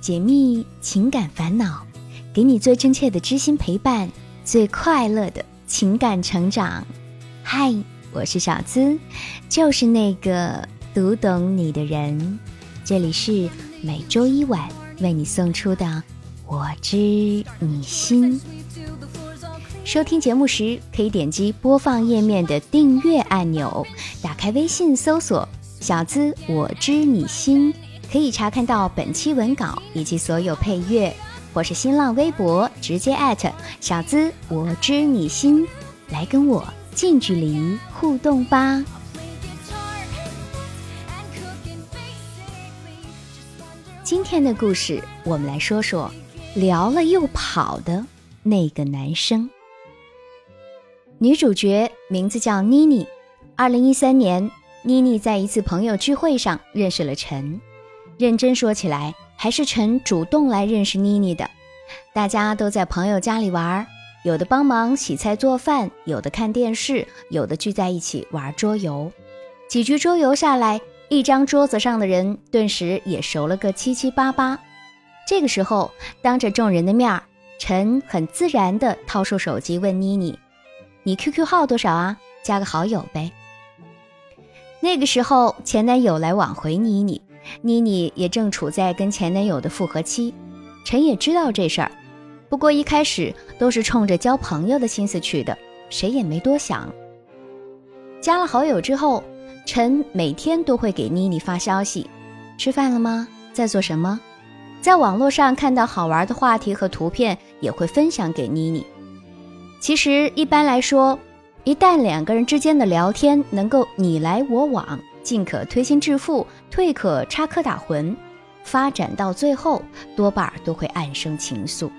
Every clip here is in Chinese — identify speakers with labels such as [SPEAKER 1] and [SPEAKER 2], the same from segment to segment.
[SPEAKER 1] 解密情感烦恼，给你最真切的知心陪伴，最快乐的情感成长。嗨，我是小资，就是那个读懂你的人。这里是每周一晚为你送出的《我知你心》。收听节目时，可以点击播放页面的订阅按钮，打开微信搜索“小资我知你心”，可以查看到本期文稿以及所有配乐，或是新浪微博直接艾特“小资我知你心”，来跟我近距离互动吧。今天的故事，我们来说说聊了又跑的那个男生。女主角名字叫妮妮。二零一三年，妮妮在一次朋友聚会上认识了陈。认真说起来，还是陈主动来认识妮妮的。大家都在朋友家里玩，有的帮忙洗菜做饭，有的看电视，有的聚在一起玩桌游。几局桌游下来，一张桌子上的人顿时也熟了个七七八八。这个时候，当着众人的面儿，陈很自然地掏出手机问妮妮。你 QQ 号多少啊？加个好友呗。那个时候前男友来挽回妮妮，妮妮也正处在跟前男友的复合期。陈也知道这事儿，不过一开始都是冲着交朋友的心思去的，谁也没多想。加了好友之后，陈每天都会给妮妮发消息：吃饭了吗？在做什么？在网络上看到好玩的话题和图片，也会分享给妮妮。其实一般来说，一旦两个人之间的聊天能够你来我往，进可推心置腹，退可插科打诨，发展到最后，多半都会暗生情愫。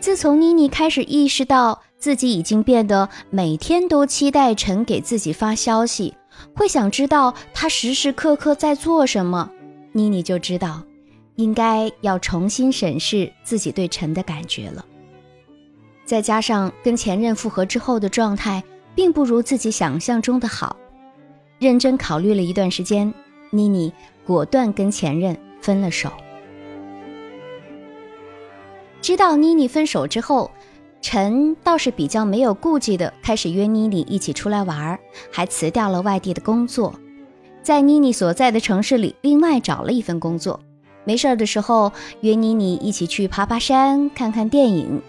[SPEAKER 1] 自从妮妮开始意识到自己已经变得每天都期待陈给自己发消息，会想知道他时时刻刻在做什么，妮妮就知道，应该要重新审视自己对陈的感觉了。再加上跟前任复合之后的状态，并不如自己想象中的好。认真考虑了一段时间，妮妮果断跟前任分了手。知道妮妮分手之后，陈倒是比较没有顾忌的开始约妮妮一起出来玩，还辞掉了外地的工作，在妮妮所在的城市里另外找了一份工作。没事的时候约妮妮一起去爬爬山、看看电影。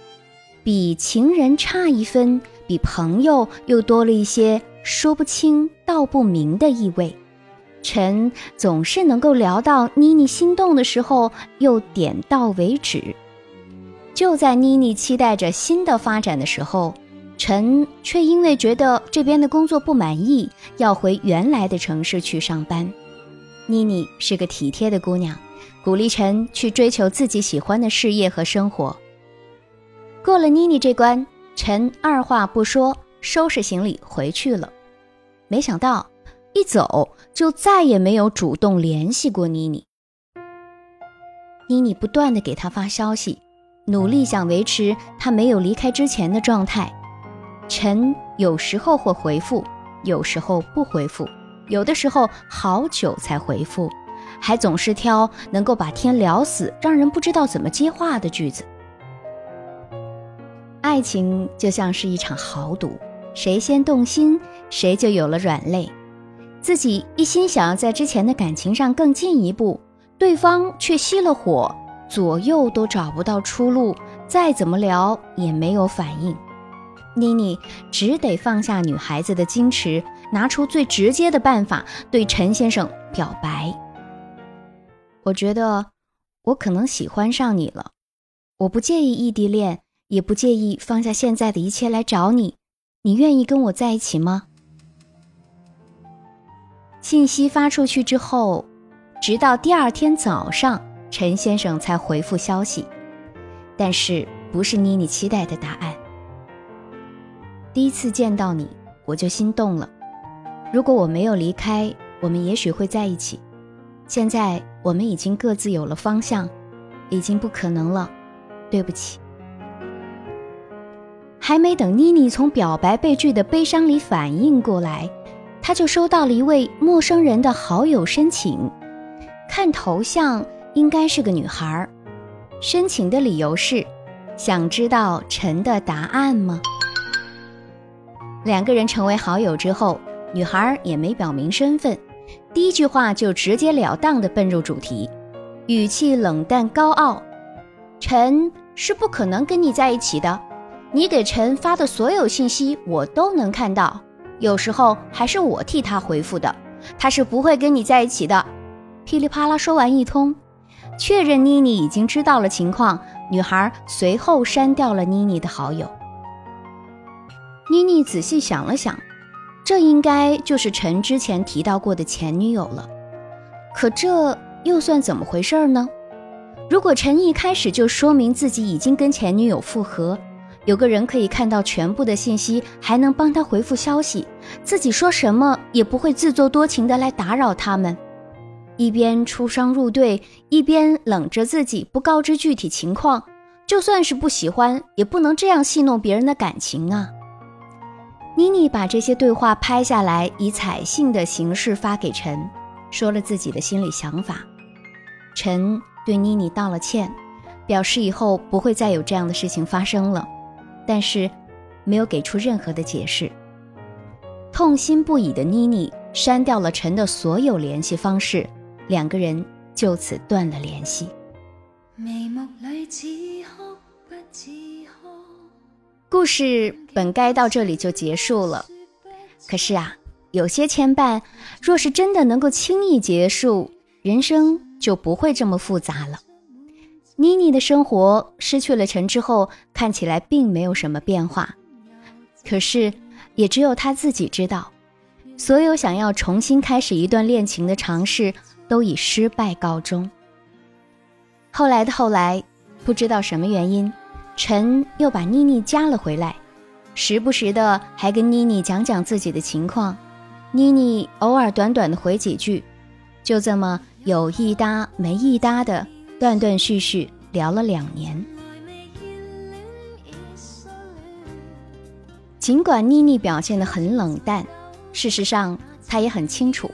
[SPEAKER 1] 比情人差一分，比朋友又多了一些说不清道不明的意味。陈总是能够聊到妮妮心动的时候，又点到为止。就在妮妮期待着新的发展的时候，陈却因为觉得这边的工作不满意，要回原来的城市去上班。妮妮是个体贴的姑娘，鼓励陈去追求自己喜欢的事业和生活。过了妮妮这关，陈二话不说收拾行李回去了。没想到一走就再也没有主动联系过妮妮。妮妮不断的给他发消息，努力想维持他没有离开之前的状态。陈有时候会回复，有时候不回复，有的时候好久才回复，还总是挑能够把天聊死、让人不知道怎么接话的句子。爱情就像是一场豪赌，谁先动心，谁就有了软肋。自己一心想要在之前的感情上更进一步，对方却熄了火，左右都找不到出路，再怎么聊也没有反应。妮妮只得放下女孩子的矜持，拿出最直接的办法对陈先生表白。我觉得我可能喜欢上你了，我不介意异地恋。也不介意放下现在的一切来找你，你愿意跟我在一起吗？信息发出去之后，直到第二天早上，陈先生才回复消息，但是不是妮妮期待的答案。第一次见到你，我就心动了。如果我没有离开，我们也许会在一起。现在我们已经各自有了方向，已经不可能了。对不起。还没等妮妮从表白被拒的悲伤里反应过来，他就收到了一位陌生人的好友申请。看头像应该是个女孩，申请的理由是想知道陈的答案吗？两个人成为好友之后，女孩也没表明身份，第一句话就直截了当地奔入主题，语气冷淡高傲：“陈是不可能跟你在一起的，你给陈发的所有信息我都能看到，有时候还是我替他回复的，他是不会跟你在一起的。”噼里啪啦说完一通，确认妮妮已经知道了情况，女孩随后删掉了妮妮的好友。妮妮仔细想了想，这应该就是陈之前提到过的前女友了。可这又算怎么回事呢？如果陈一开始就说明自己已经跟前女友复合，有个人可以看到全部的信息，还能帮他回复消息，自己说什么也不会自作多情的来打扰他们，一边出双入对，一边冷着自己不告知具体情况，就算是不喜欢，也不能这样戏弄别人的感情啊。妮妮把这些对话拍下来，以彩信的形式发给陈，说了自己的心里想法。陈对妮妮道了歉，表示以后不会再有这样的事情发生了，但是没有给出任何的解释。痛心不已的妮妮删掉了陈的所有联系方式，两个人就此断了联系。眉目里此刻故事本该到这里就结束了，可是啊，有些牵绊，若是真的能够轻易结束，人生就不会这么复杂了。妮妮的生活失去了陈之后，看起来并没有什么变化，可是也只有她自己知道，所有想要重新开始一段恋情的尝试都以失败告终。后来的后来，不知道什么原因。陈又把妮妮加了回来，时不时的还跟妮妮讲讲自己的情况，妮妮偶尔短短的回几句，就这么有一搭没一搭的断断续续聊了两年。尽管妮妮表现的很冷淡，事实上她也很清楚，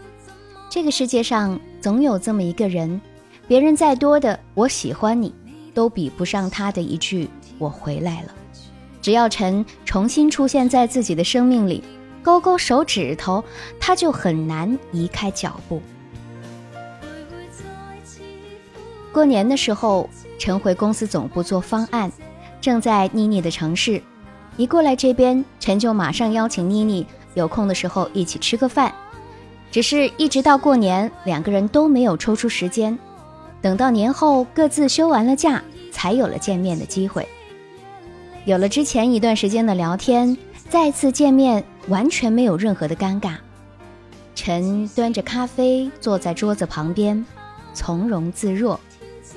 [SPEAKER 1] 这个世界上总有这么一个人，别人再多的我喜欢你，都比不上他的一句。我回来了，只要陈重新出现在自己的生命里，勾勾手指头，他就很难移开脚步。过年的时候，陈回公司总部做方案，正在妮妮的城市。一过来这边，陈就马上邀请妮妮有空的时候一起吃个饭。只是一直到过年，两个人都没有抽出时间。等到年后各自休完了假，才有了见面的机会。有了之前一段时间的聊天，再次见面完全没有任何的尴尬。陈端着咖啡坐在桌子旁边，从容自若，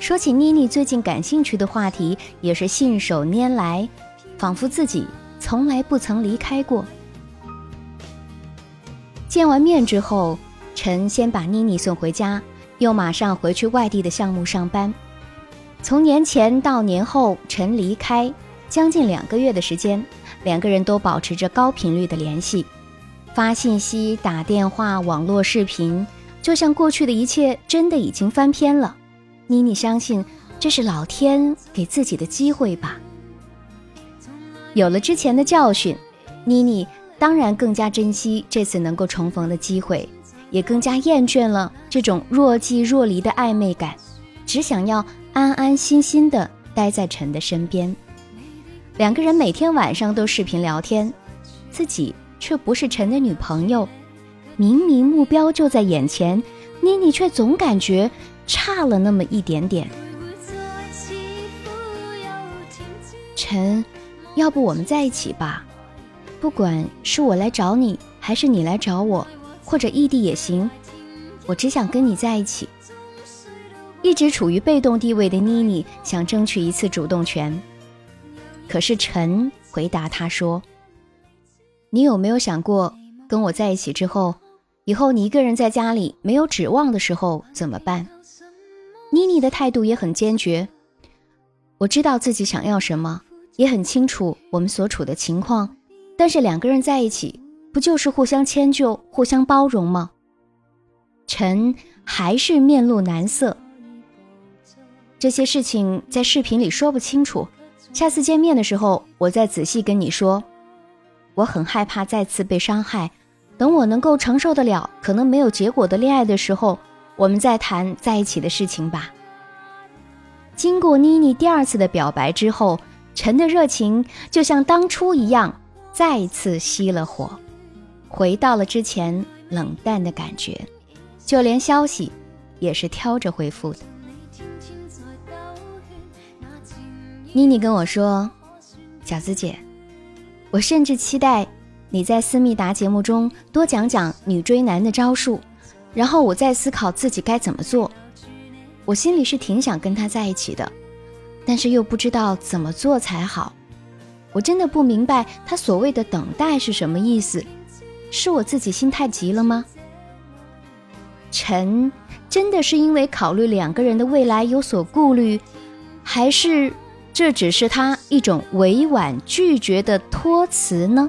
[SPEAKER 1] 说起妮妮最近感兴趣的话题，也是信手拈来，仿佛自己从来不曾离开过。见完面之后，陈先把妮妮送回家，又马上回去外地的项目上班。从年前到年后，陈离开。将近两个月的时间，两个人都保持着高频率的联系，发信息、打电话、网络视频，就像过去的一切真的已经翻篇了。妮妮相信这是老天给自己的机会吧。有了之前的教训，妮妮当然更加珍惜这次能够重逢的机会，也更加厌倦了这种若即若离的暧昧感，只想要安安心心的待在陈的身边。两个人每天晚上都视频聊天，自己却不是陈的女朋友，明明目标就在眼前，妮妮却总感觉差了那么一点点。陈，要不我们在一起吧？不管是我来找你，还是你来找我，或者异地也行，我只想跟你在一起。一直处于被动地位的妮妮想争取一次主动权。可是陈回答他说：“你有没有想过，跟我在一起之后，以后你一个人在家里没有指望的时候怎么办？”妮妮的态度也很坚决。我知道自己想要什么，也很清楚我们所处的情况，但是两个人在一起，不就是互相迁就、互相包容吗？陈还是面露难色。这些事情在视频里说不清楚，下次见面的时候我再仔细跟你说。我很害怕再次被伤害，等我能够承受得了可能没有结果的恋爱的时候，我们再谈在一起的事情吧。经过妮妮第二次的表白之后，陈的热情就像当初一样，再次熄了火，回到了之前冷淡的感觉，就连消息也是挑着回复的。妮妮跟我说：“饺子姐，我甚至期待你在思密达节目中多讲讲女追男的招数，然后我再思考自己该怎么做。我心里是挺想跟他在一起的，但是又不知道怎么做才好。我真的不明白他所谓的等待是什么意思，是我自己心太急了吗？陈真的是因为考虑两个人的未来有所顾虑，还是？”这只是他一种委婉拒绝的托词呢。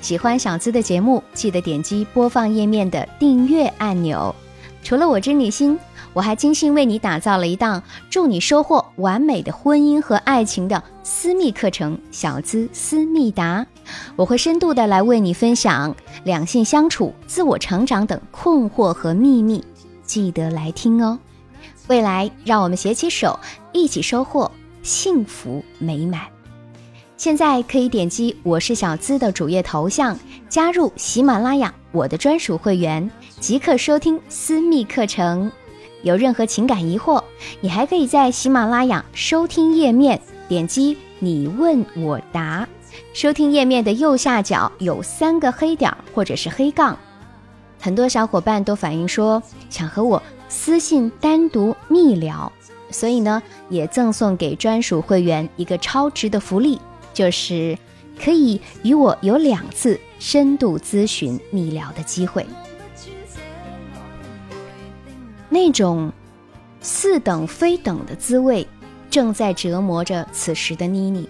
[SPEAKER 1] 喜欢小资的节目，记得点击播放页面的订阅按钮。除了《我知你心》，我还精心为你打造了一档助你收获完美的婚姻和爱情的私密课程——小资思密达。我会深度的来为你分享两性相处、自我成长等困惑和秘密，记得来听哦。未来，让我们携起手，一起收获幸福美满。现在可以点击“我是小资”的主页头像，加入喜马拉雅我的专属会员，即可收听私密课程。有任何情感疑惑，你还可以在喜马拉雅收听页面点击“你问我答”，收听页面的右下角有三个黑点或者是黑杠。很多小伙伴都反映说想和我私信单独密聊，所以呢，也赠送给专属会员一个超值的福利。就是可以与我有两次深度咨询密聊的机会，那种似等非等的滋味，正在折磨着此时的妮妮。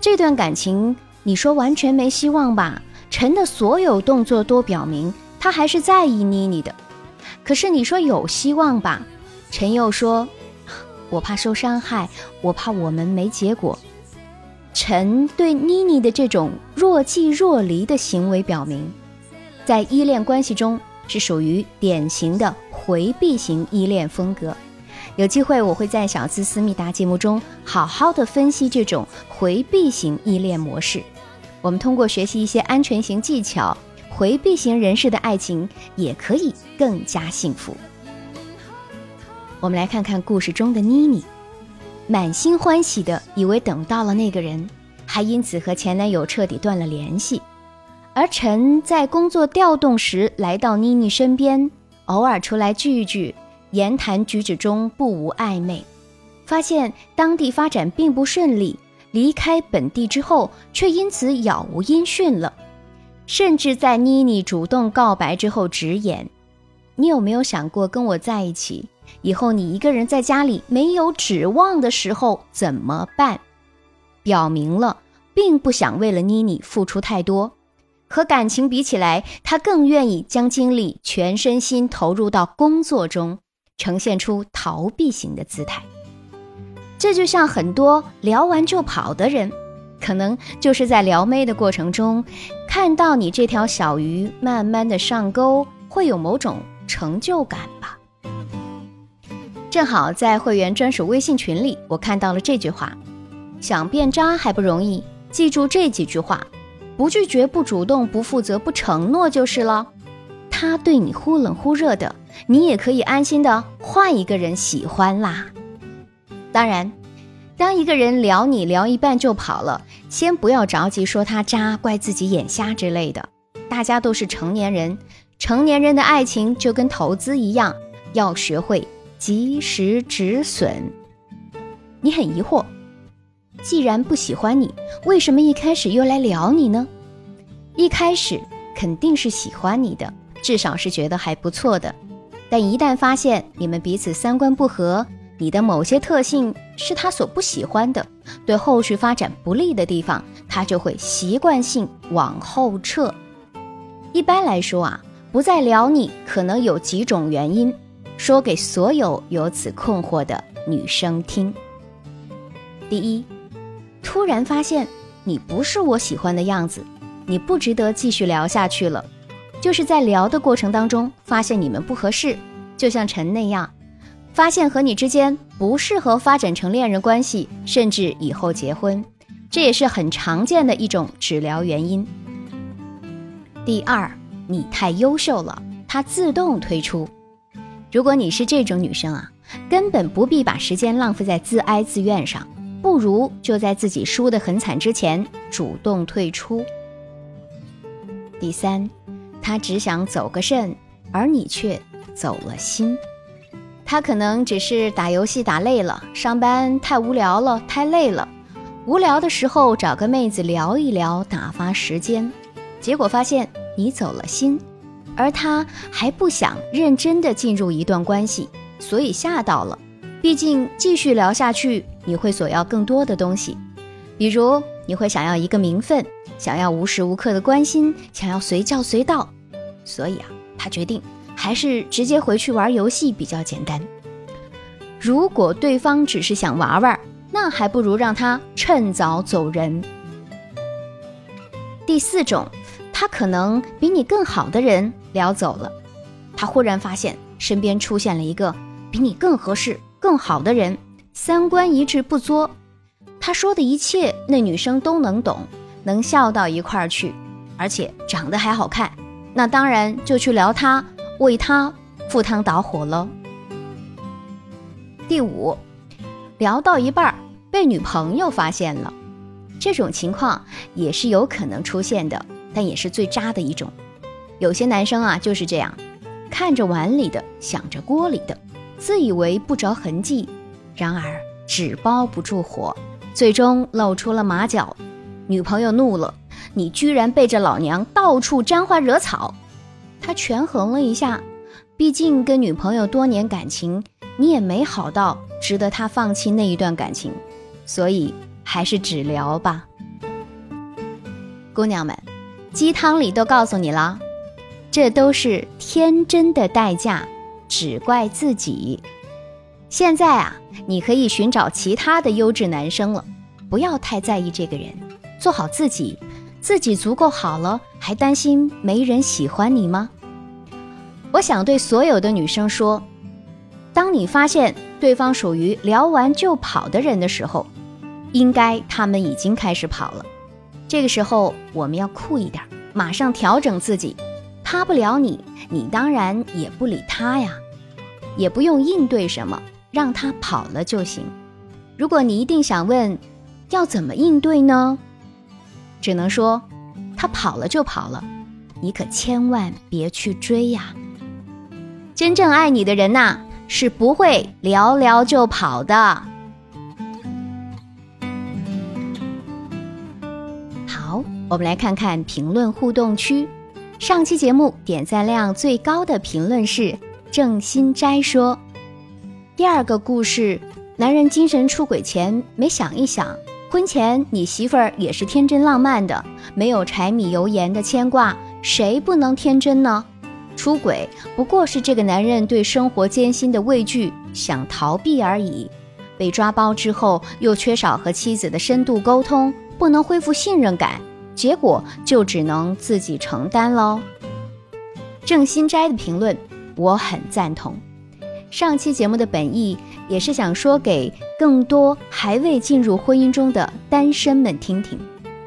[SPEAKER 1] 这段感情，你说完全没希望吧？陈的所有动作都表明他还是在意妮妮的。可是你说有希望吧？陈又说，我怕受伤害，我怕我们没结果。陈对妮妮的这种若即若离的行为，表明，在依恋关系中是属于典型的回避型依恋风格。有机会我会在小资思密达节目中好好的分析这种回避型依恋模式。我们通过学习一些安全型技巧，回避型人士的爱情也可以更加幸福。我们来看看故事中的妮妮。满心欢喜的以为等到了那个人，还因此和前男友彻底断了联系。而陈在工作调动时来到妮妮身边，偶尔出来聚一聚，言谈举止中不无暧昧。发现当地发展并不顺利，离开本地之后却因此杳无音讯了。甚至在妮妮主动告白之后直言：“你有没有想过跟我在一起？”以后你一个人在家里没有指望的时候怎么办？表明了并不想为了妮妮付出太多，和感情比起来，他更愿意将精力全身心投入到工作中，呈现出逃避型的姿态。这就像很多聊完就跑的人，可能就是在撩妹的过程中，看到你这条小鱼慢慢的上钩，会有某种成就感吧。正好在会员专属微信群里，我看到了这句话：想变渣还不容易，记住这几句话，不拒绝、不主动、不负责、不承诺就是了。他对你忽冷忽热的，你也可以安心的换一个人喜欢啦。当然，当一个人聊你聊一半就跑了，先不要着急说他渣，怪自己眼瞎之类的。大家都是成年人，成年人的爱情就跟投资一样，要学会及时止损。你很疑惑，既然不喜欢你，为什么一开始又来聊你呢？一开始肯定是喜欢你的，至少是觉得还不错的。但一旦发现你们彼此三观不合，你的某些特性是他所不喜欢的，对后续发展不利的地方，他就会习惯性往后撤。一般来说啊，不再聊你可能有几种原因，说给所有有此困惑的女生听。第一，突然发现你不是我喜欢的样子，你不值得继续聊下去了。就是在聊的过程当中，发现你们不合适，就像陈那样，发现和你之间不适合发展成恋人关系，甚至以后结婚，这也是很常见的一种只聊原因。第二，你太优秀了，他自动退出。如果你是这种女生啊，根本不必把时间浪费在自哀自怨上，不如就在自己输得很惨之前主动退出。第三。他只想走个肾，而你却走了心。他可能只是打游戏打累了，上班太无聊了，太累了。无聊的时候找个妹子聊一聊，打发时间。结果发现你走了心，而他还不想认真的进入一段关系，所以吓到了。毕竟继续聊下去，你会索要更多的东西，比如你会想要一个名分。想要无时无刻的关心，想要随叫随到，所以啊，他决定还是直接回去玩游戏比较简单。如果对方只是想玩玩，那还不如让他趁早走人。第四种，他可能比你更好的人聊走了，他忽然发现身边出现了一个比你更合适、更好的人，三观一致不作，他说的一切那女生都能懂。能笑到一块儿去，而且长得还好看，那当然就去聊他，为他赴汤蹈火了。第五，聊到一半被女朋友发现了，这种情况也是有可能出现的，但也是最渣的一种。有些男生啊就是这样，看着碗里的想着锅里的，自以为不着痕迹，然而纸包不住火，最终露出了马脚。女朋友怒了，你居然背着老娘到处沾花惹草。他权衡了一下，毕竟跟女朋友多年感情，你也没好到值得他放弃那一段感情，所以还是只聊吧。姑娘们，鸡汤里都告诉你了，这都是天真的代价，只怪自己。现在啊，你可以寻找其他的优质男生了，不要太在意这个人。做好自己，自己足够好了，还担心没人喜欢你吗？我想对所有的女生说：，当你发现对方属于聊完就跑的人的时候，应该他们已经开始跑了。这个时候我们要酷一点，马上调整自己。他不聊你，你当然也不理他呀，也不用应对什么，让他跑了就行。如果你一定想问，要怎么应对呢？只能说，他跑了就跑了，你可千万别去追呀！真正爱你的人呐，是不会聊聊就跑的。好，我们来看看评论互动区。上期节目点赞量最高的评论是郑心斋说：“第二个故事，男人精神出轨前没想一想。”婚前你媳妇儿也是天真浪漫的，没有柴米油盐的牵挂，谁不能天真呢？出轨不过是这个男人对生活艰辛的畏惧，想逃避而已。被抓包之后，又缺少和妻子的深度沟通，不能恢复信任感，结果就只能自己承担喽。郑新斋的评论，我很赞同。上期节目的本意也是想说给更多还未进入婚姻中的单身们听听，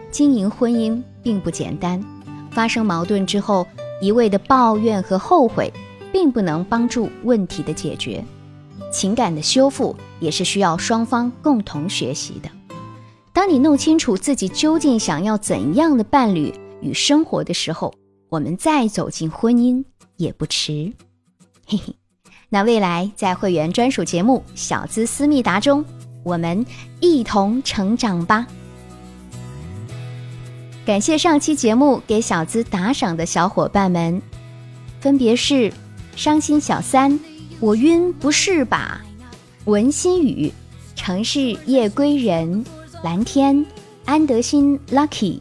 [SPEAKER 1] 经营婚姻并不简单，发生矛盾之后一味的抱怨和后悔，并不能帮助问题的解决，情感的修复也是需要双方共同学习的。当你弄清楚自己究竟想要怎样的伴侣与生活的时候，我们再走进婚姻也不迟。嘿嘿，那未来在会员专属节目《小资思密达》中，我们一同成长吧。感谢上期节目给小资打赏的小伙伴们，分别是伤心小三、我晕不是吧、文心雨、城市夜归人、蓝天、安德新、Lucky、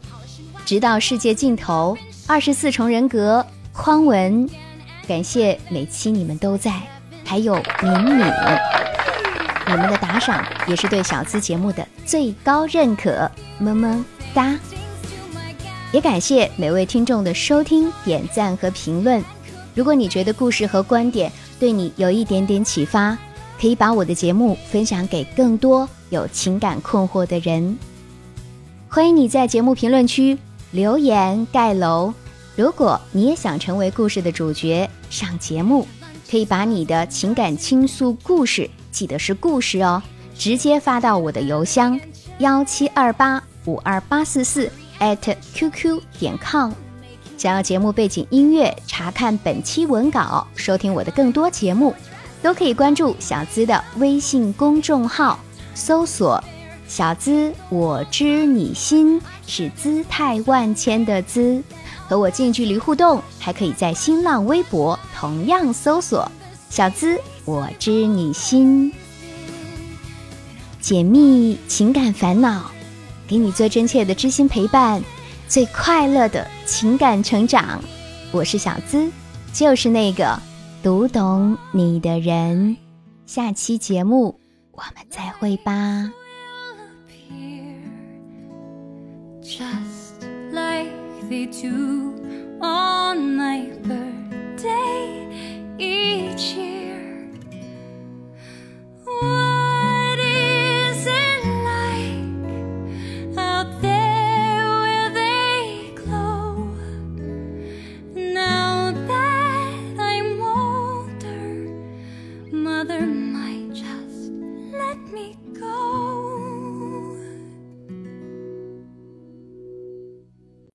[SPEAKER 1] 直到世界尽头、二十四重人格、匡文。感谢每期你们都在，还有敏敏，你们的打赏也是对小资节目的最高认可，么么哒。也感谢每位听众的收听、点赞和评论。如果你觉得故事和观点对你有一点点启发，可以把我的节目分享给更多有情感困惑的人。欢迎你在节目评论区留言盖楼。如果你也想成为故事的主角上节目，可以把你的情感倾诉故事，记得是故事哦，直接发到我的邮箱幺七二八五二八四四。at qq 点 com，想要节目背景音乐，查看本期文稿，收听我的更多节目，都可以关注小资的微信公众号，搜索“小资我知你心”，是姿态万千的资，和我近距离互动。还可以在新浪微博同样搜索“小资我知你心”，解密情感烦恼。给你最真切的知心陪伴，最快乐的情感成长。我是小资，就是那个读懂你的人。下期节目我们再会吧。
[SPEAKER 2] mother might just let me go.